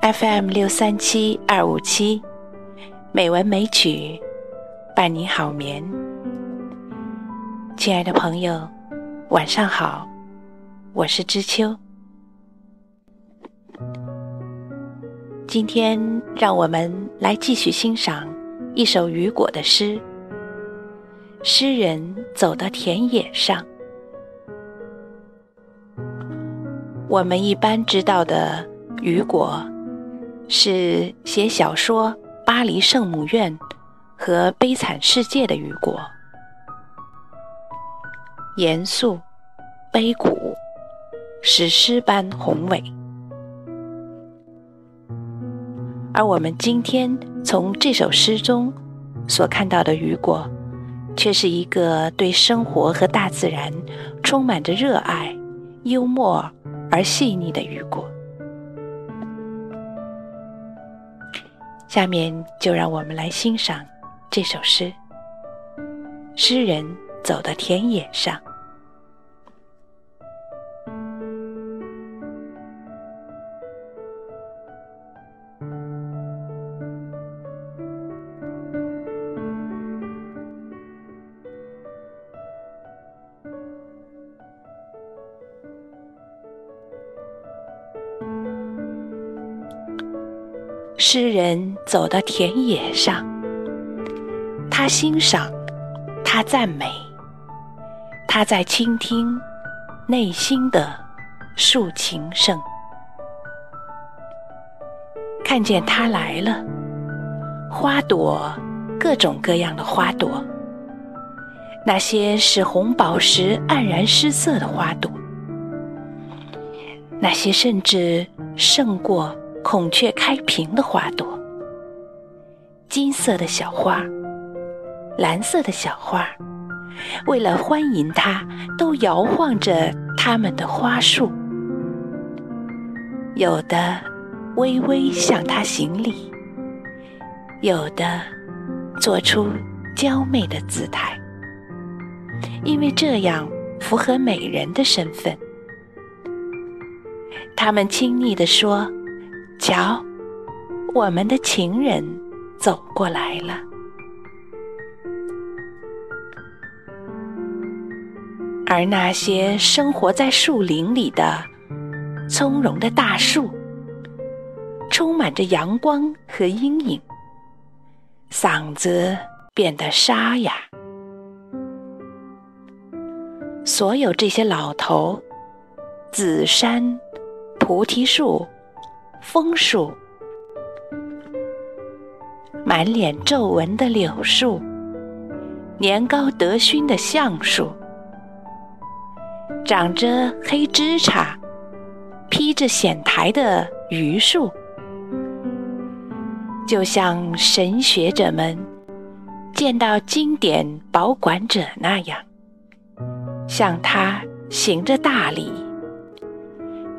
FM 六三七二五七，美文美曲伴你好眠。亲爱的朋友，晚上好，我是知秋。今天让我们来继续欣赏一首雨果的诗。诗人走到田野上。我们一般知道的雨果。是写小说《巴黎圣母院》和《悲惨世界》的雨果，严肃、悲苦、史诗般宏伟。而我们今天从这首诗中所看到的雨果，却是一个对生活和大自然充满着热爱、幽默而细腻的雨果。下面就让我们来欣赏这首诗。诗人走到田野上。诗人走到田野上，他欣赏，他赞美，他在倾听内心的抒情声。看见他来了，花朵，各种各样的花朵，那些使红宝石黯然失色的花朵，那些甚至胜过。孔雀开屏的花朵，金色的小花，蓝色的小花，为了欢迎它，都摇晃着它们的花束。有的微微向它行礼，有的做出娇媚的姿态，因为这样符合美人的身份。他们亲昵地说。瞧，我们的情人走过来了。而那些生活在树林里的葱茏的大树，充满着阳光和阴影，嗓子变得沙哑。所有这些老头，紫杉、菩提树。枫树，满脸皱纹的柳树，年高德勋的橡树，长着黑枝杈、披着藓苔的榆树，就像神学者们见到经典保管者那样，向他行着大礼。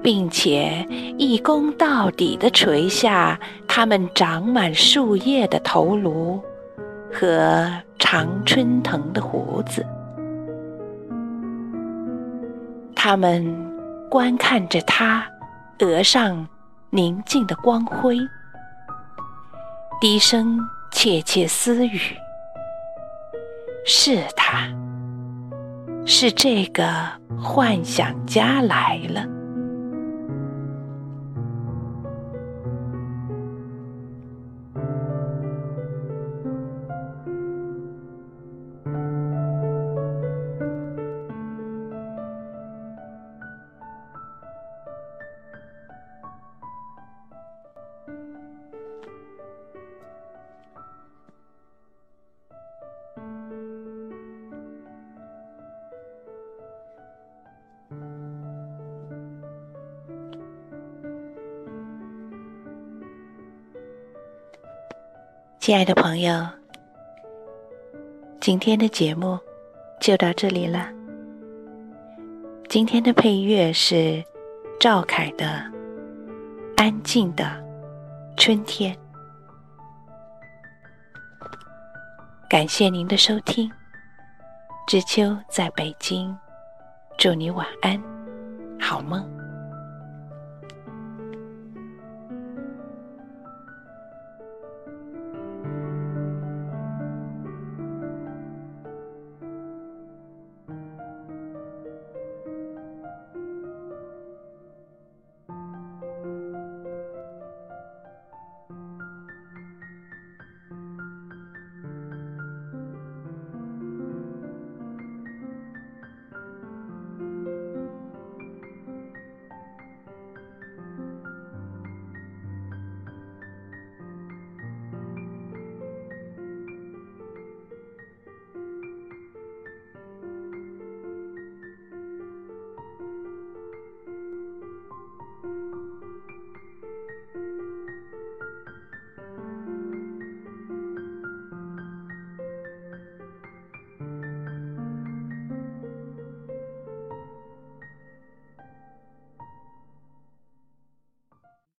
并且一躬到底地垂下它们长满树叶的头颅和常春藤的胡子。他们观看着他额上宁静的光辉，低声窃窃私语：“是他，是这个幻想家来了。”亲爱的朋友，今天的节目就到这里了。今天的配乐是赵凯的《安静的春天》。感谢您的收听，知秋在北京，祝你晚安，好梦。